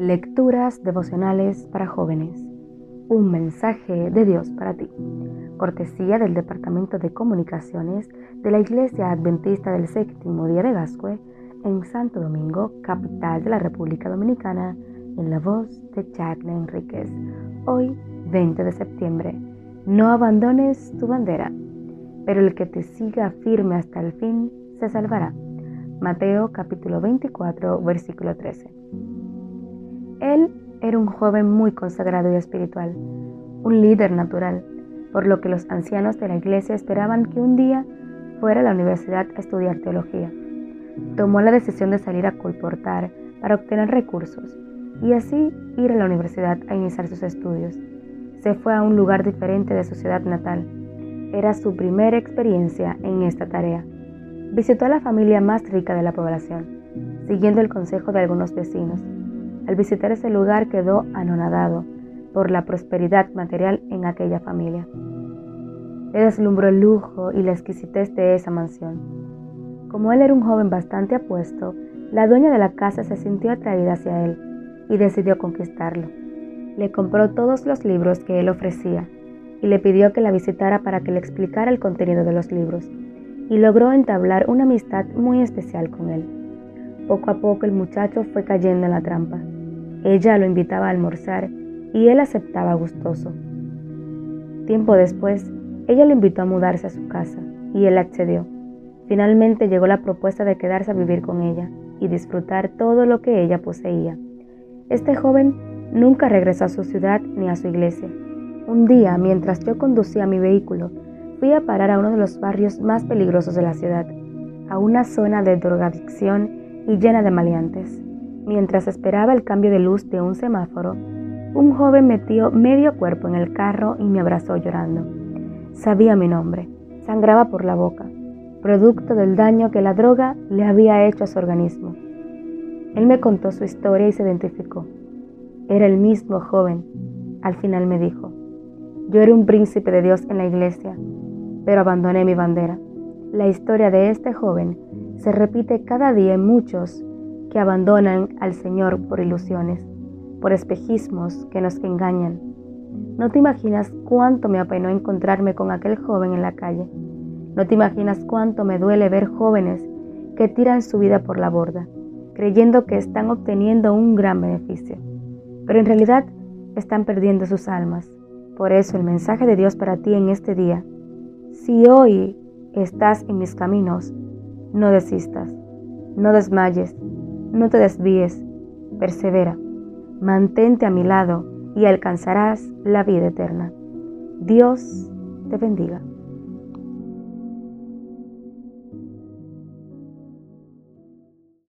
Lecturas devocionales para jóvenes. Un mensaje de Dios para ti. Cortesía del Departamento de Comunicaciones de la Iglesia Adventista del Séptimo Día de Gascue en Santo Domingo, capital de la República Dominicana, en la voz de Jacqueline Enríquez. Hoy, 20 de septiembre. No abandones tu bandera, pero el que te siga firme hasta el fin se salvará. Mateo capítulo 24, versículo 13. Él era un joven muy consagrado y espiritual, un líder natural, por lo que los ancianos de la iglesia esperaban que un día fuera a la universidad a estudiar teología. Tomó la decisión de salir a colportar para obtener recursos y así ir a la universidad a iniciar sus estudios. Se fue a un lugar diferente de su ciudad natal. Era su primera experiencia en esta tarea. Visitó a la familia más rica de la población, siguiendo el consejo de algunos vecinos al visitar ese lugar quedó anonadado por la prosperidad material en aquella familia. Le deslumbró el lujo y la exquisitez de esa mansión. Como él era un joven bastante apuesto, la dueña de la casa se sintió atraída hacia él y decidió conquistarlo. Le compró todos los libros que él ofrecía y le pidió que la visitara para que le explicara el contenido de los libros, y logró entablar una amistad muy especial con él. Poco a poco el muchacho fue cayendo en la trampa. Ella lo invitaba a almorzar y él aceptaba gustoso. Tiempo después, ella lo invitó a mudarse a su casa y él accedió. Finalmente llegó la propuesta de quedarse a vivir con ella y disfrutar todo lo que ella poseía. Este joven nunca regresó a su ciudad ni a su iglesia. Un día, mientras yo conducía mi vehículo, fui a parar a uno de los barrios más peligrosos de la ciudad, a una zona de drogadicción y llena de maleantes. Mientras esperaba el cambio de luz de un semáforo, un joven metió medio cuerpo en el carro y me abrazó llorando. Sabía mi nombre, sangraba por la boca, producto del daño que la droga le había hecho a su organismo. Él me contó su historia y se identificó. Era el mismo joven. Al final me dijo, yo era un príncipe de Dios en la iglesia, pero abandoné mi bandera. La historia de este joven se repite cada día en muchos que abandonan al Señor por ilusiones, por espejismos que nos engañan. No te imaginas cuánto me apenó encontrarme con aquel joven en la calle. No te imaginas cuánto me duele ver jóvenes que tiran su vida por la borda, creyendo que están obteniendo un gran beneficio, pero en realidad están perdiendo sus almas. Por eso el mensaje de Dios para ti en este día, si hoy estás en mis caminos, no desistas, no desmayes, no te desvíes, persevera, mantente a mi lado y alcanzarás la vida eterna. Dios te bendiga.